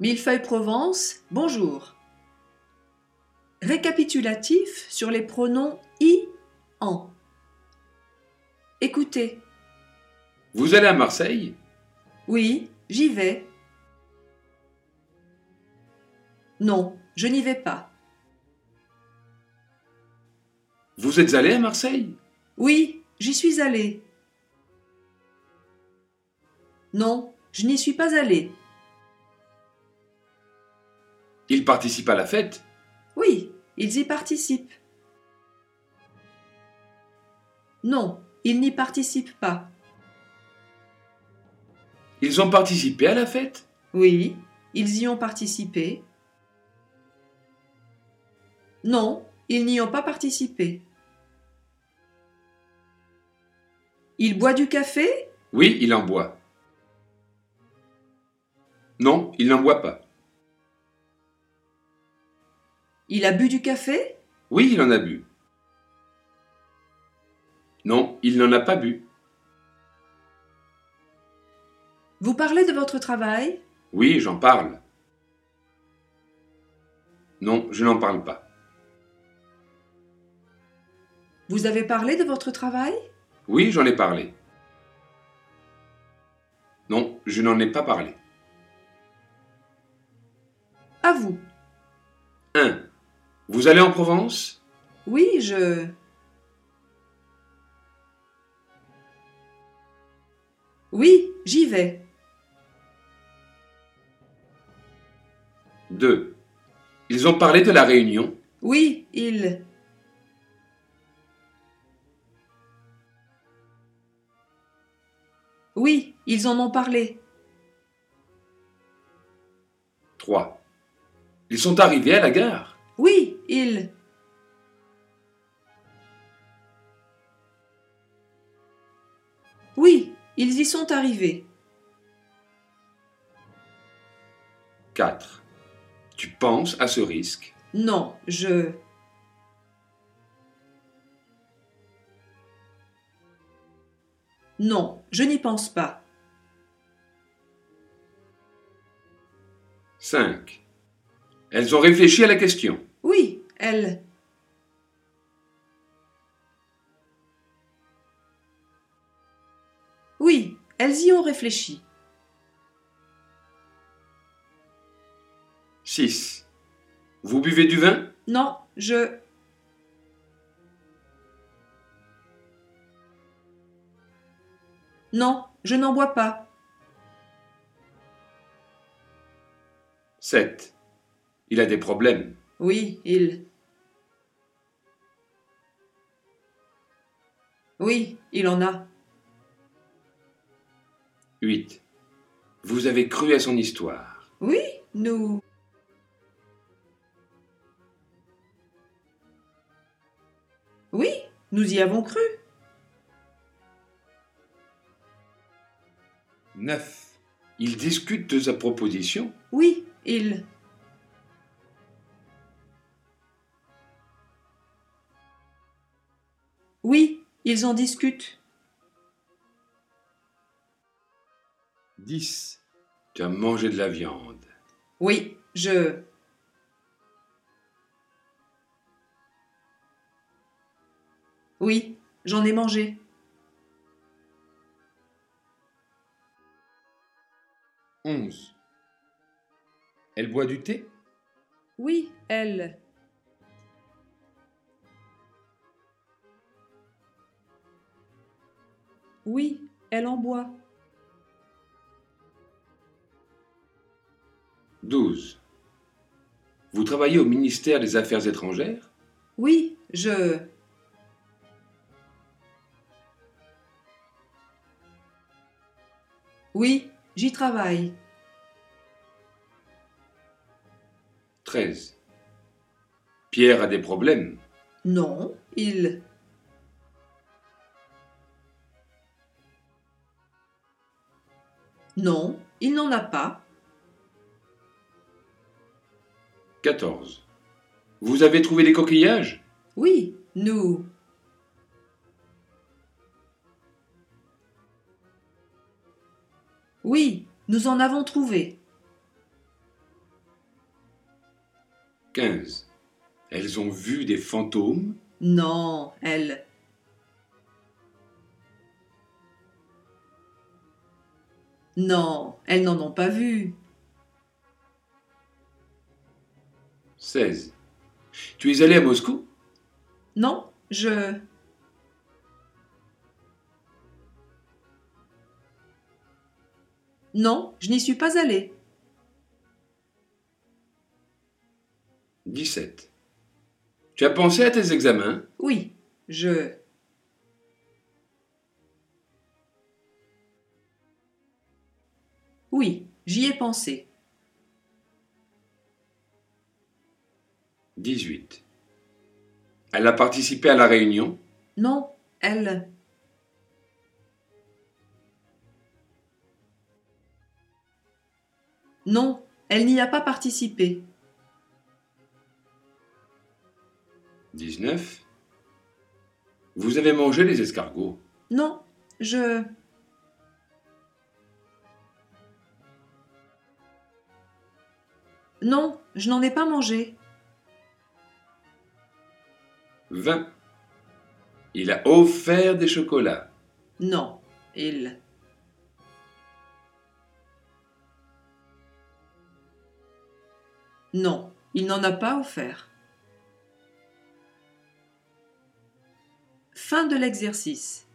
Millefeuille Provence, bonjour. Récapitulatif sur les pronoms i, en. Écoutez. Vous allez à Marseille? Oui, j'y vais. Non, je n'y vais pas. Vous êtes allé à Marseille? Oui, j'y suis allé. Non, je n'y suis pas allé. Il participe à la fête Oui, ils y participent. Non, ils n'y participent pas. Ils ont participé à la fête? Oui, ils y ont participé. Non, ils n'y ont pas participé. Il boit du café? Oui, il en boit. Non, il n'en boit pas. Il a bu du café? Oui, il en a bu. Non, il n'en a pas bu. Vous parlez de votre travail? Oui, j'en parle. Non, je n'en parle pas. Vous avez parlé de votre travail? Oui, j'en ai parlé. Non, je n'en ai pas parlé. À vous. 1. Vous allez en Provence? Oui, je... Oui, j'y vais. 2. Ils ont parlé de la réunion? Oui, il... Oui, ils en ont parlé. 3. Ils sont arrivés à la gare? Oui, ils... Oui, ils y sont arrivés. 4. Tu penses à ce risque? Non, je... Non, je n'y pense pas. 5. Elles ont réfléchi à la question. Oui, elle... Oui, elles y ont réfléchi. 6. Vous buvez du vin? Non, je... Non, je n'en bois pas. 7. Il a des problèmes. Oui, il... Oui, il en a. 8. Vous avez cru à son histoire. Oui, nous... Oui, nous y avons cru. 9. Ils discutent de sa proposition. Oui, il... ils en discutent. 10. Tu as mangé de la viande. Oui, je... Oui, j'en ai mangé. 11. Elle boit du thé? Oui, elle... Oui, elle en boit. 12. Vous travaillez au ministère des Affaires étrangères? Oui, je... Oui, j'y travaille. 13. Pierre a des problèmes? Non, il... Non, il n'en a pas. 14. Vous avez trouvé des coquillages? Oui, nous... Oui, nous en avons trouvé. 15. Elles ont vu des fantômes? Non, elles. Non, elles n'en ont pas vu. 16. Tu es allé à Moscou? Non, je. Non, je n'y suis pas allée. 17. Tu as pensé à tes examens? Oui, je. Oui, j'y ai pensé. 18. Elle a participé à la réunion? Non, elle. Non, elle n'y a pas participé. 19. Vous avez mangé les escargots? Non, je. Non, je n'en ai pas mangé. 20. Il a offert des chocolats. Non, il. Non, il n'en a pas offert. Fin de l'exercice.